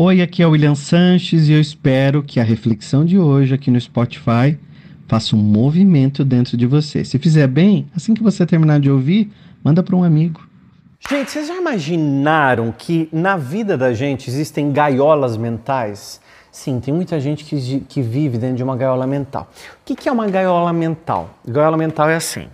Oi, aqui é o William Sanches e eu espero que a reflexão de hoje aqui no Spotify faça um movimento dentro de você. Se fizer bem, assim que você terminar de ouvir, manda para um amigo. Gente, vocês já imaginaram que na vida da gente existem gaiolas mentais? Sim, tem muita gente que, que vive dentro de uma gaiola mental. O que, que é uma gaiola mental? Gaiola mental é assim.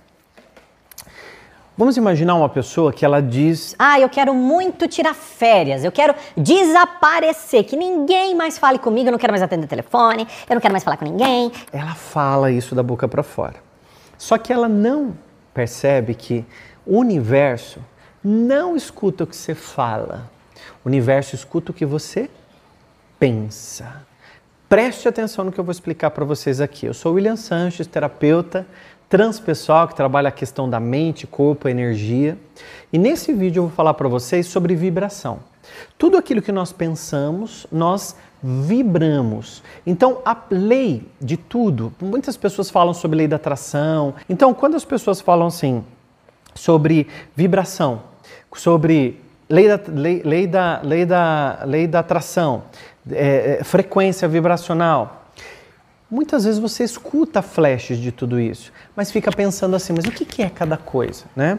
Vamos imaginar uma pessoa que ela diz: Ah, eu quero muito tirar férias, eu quero desaparecer, que ninguém mais fale comigo, eu não quero mais atender telefone, eu não quero mais falar com ninguém. Ela fala isso da boca para fora. Só que ela não percebe que o universo não escuta o que você fala, o universo escuta o que você pensa. Preste atenção no que eu vou explicar para vocês aqui. Eu sou William Sanches, terapeuta transpessoal que trabalha a questão da mente, corpo, energia. E nesse vídeo eu vou falar para vocês sobre vibração. Tudo aquilo que nós pensamos, nós vibramos. Então, a lei de tudo, muitas pessoas falam sobre lei da atração. Então, quando as pessoas falam assim sobre vibração, sobre lei da, lei, lei da, lei da, lei da atração, é, é, frequência vibracional, Muitas vezes você escuta flashes de tudo isso, mas fica pensando assim, mas o que é cada coisa, né?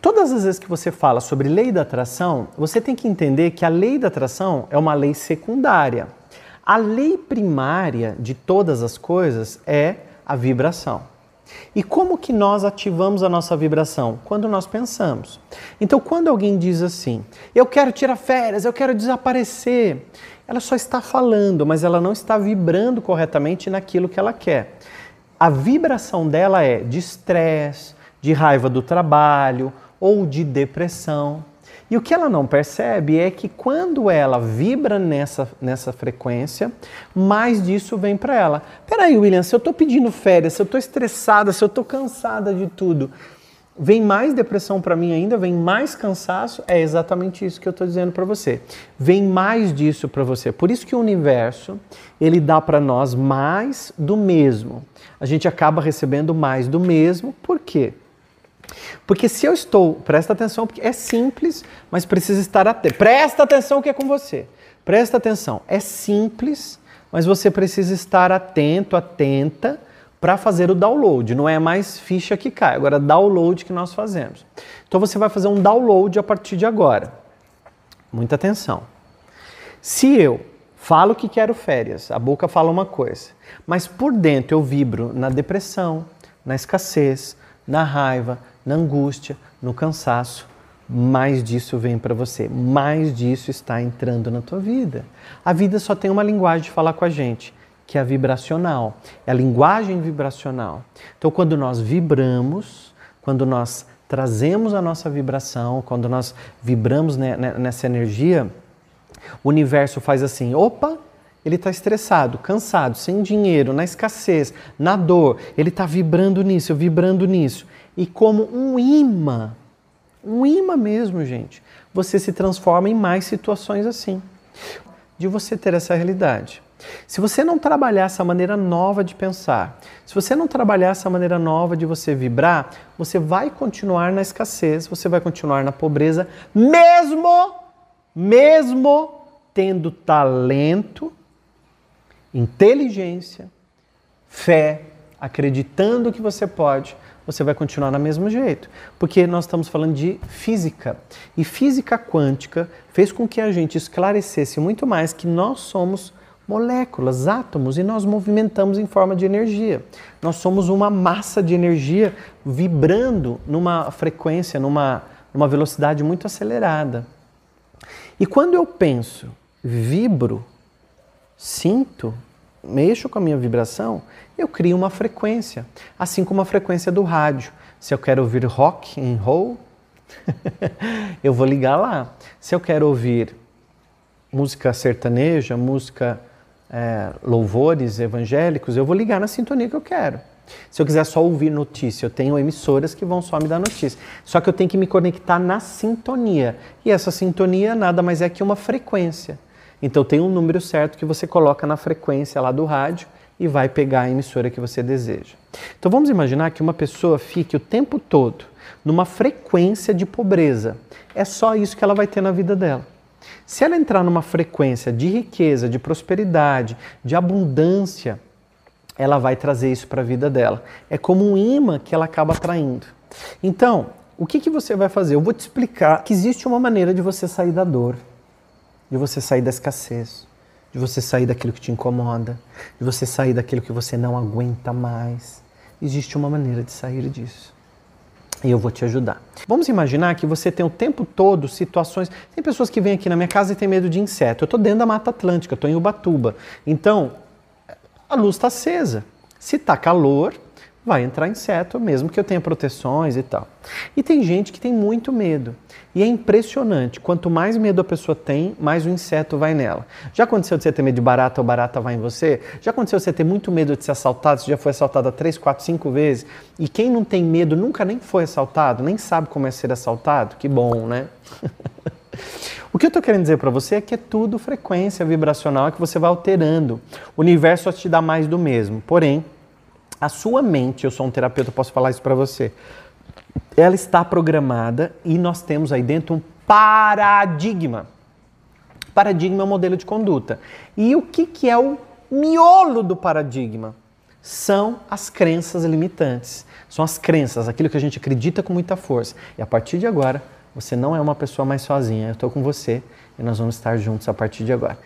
Todas as vezes que você fala sobre lei da atração, você tem que entender que a lei da atração é uma lei secundária. A lei primária de todas as coisas é a vibração. E como que nós ativamos a nossa vibração? Quando nós pensamos. Então, quando alguém diz assim, eu quero tirar férias, eu quero desaparecer, ela só está falando, mas ela não está vibrando corretamente naquilo que ela quer. A vibração dela é de estresse, de raiva do trabalho ou de depressão. E o que ela não percebe é que quando ela vibra nessa, nessa frequência, mais disso vem para ela. Peraí, William, se eu estou pedindo férias, se eu estou estressada, se eu estou cansada de tudo, vem mais depressão para mim ainda, vem mais cansaço, é exatamente isso que eu estou dizendo para você. Vem mais disso para você. Por isso que o universo, ele dá para nós mais do mesmo. A gente acaba recebendo mais do mesmo, por quê? Porque se eu estou, presta atenção, porque é simples, mas precisa estar atento. Presta atenção que é com você. Presta atenção. É simples, mas você precisa estar atento, atenta para fazer o download. Não é mais ficha que cai, agora é download que nós fazemos. Então você vai fazer um download a partir de agora. Muita atenção. Se eu falo que quero férias, a boca fala uma coisa, mas por dentro eu vibro na depressão, na escassez, na raiva, na angústia, no cansaço, mais disso vem para você, mais disso está entrando na tua vida. A vida só tem uma linguagem de falar com a gente que é a vibracional, é a linguagem vibracional. Então, quando nós vibramos, quando nós trazemos a nossa vibração, quando nós vibramos nessa energia, o universo faz assim: opa, ele está estressado, cansado, sem dinheiro, na escassez, na dor, ele está vibrando nisso, vibrando nisso. E como um imã, um imã mesmo, gente, você se transforma em mais situações assim. De você ter essa realidade. Se você não trabalhar essa maneira nova de pensar, se você não trabalhar essa maneira nova de você vibrar, você vai continuar na escassez, você vai continuar na pobreza, mesmo, mesmo tendo talento, inteligência, fé, acreditando que você pode, você vai continuar no mesmo jeito. Porque nós estamos falando de física. E física quântica fez com que a gente esclarecesse muito mais que nós somos moléculas, átomos, e nós movimentamos em forma de energia. Nós somos uma massa de energia vibrando numa frequência, numa, numa velocidade muito acelerada. E quando eu penso, vibro, sinto, mexo com a minha vibração, eu crio uma frequência, assim como a frequência do rádio. Se eu quero ouvir rock and roll, eu vou ligar lá. Se eu quero ouvir música sertaneja, música é, louvores evangélicos, eu vou ligar na sintonia que eu quero. Se eu quiser só ouvir notícia, eu tenho emissoras que vão só me dar notícia. Só que eu tenho que me conectar na sintonia. E essa sintonia nada mais é que uma frequência. Então tem um número certo que você coloca na frequência lá do rádio e vai pegar a emissora que você deseja. Então vamos imaginar que uma pessoa fique o tempo todo numa frequência de pobreza. É só isso que ela vai ter na vida dela. Se ela entrar numa frequência de riqueza, de prosperidade, de abundância, ela vai trazer isso para a vida dela. É como um imã que ela acaba atraindo. Então, o que, que você vai fazer? Eu vou te explicar que existe uma maneira de você sair da dor, de você sair da escassez, de você sair daquilo que te incomoda, de você sair daquilo que você não aguenta mais. Existe uma maneira de sair disso. E eu vou te ajudar. Vamos imaginar que você tem o tempo todo situações. Tem pessoas que vêm aqui na minha casa e têm medo de inseto. Eu estou dentro da Mata Atlântica, estou em Ubatuba. Então, a luz está acesa. Se está calor, vai entrar inseto, mesmo que eu tenha proteções e tal. E tem gente que tem muito medo. E é impressionante, quanto mais medo a pessoa tem, mais o inseto vai nela. Já aconteceu de você ter medo de barata ou barata vai em você? Já aconteceu de você ter muito medo de ser assaltado? Você já foi assaltado três, quatro, cinco vezes? E quem não tem medo nunca nem foi assaltado, nem sabe como é ser assaltado? Que bom, né? O que eu estou querendo dizer para você é que é tudo frequência vibracional que você vai alterando. O universo te dá mais do mesmo. Porém, a sua mente, eu sou um terapeuta, posso falar isso para você, ela está programada e nós temos aí dentro um paradigma. Paradigma é um modelo de conduta. E o que, que é o miolo do paradigma? São as crenças limitantes. São as crenças, aquilo que a gente acredita com muita força. E a partir de agora, você não é uma pessoa mais sozinha. Eu estou com você e nós vamos estar juntos a partir de agora.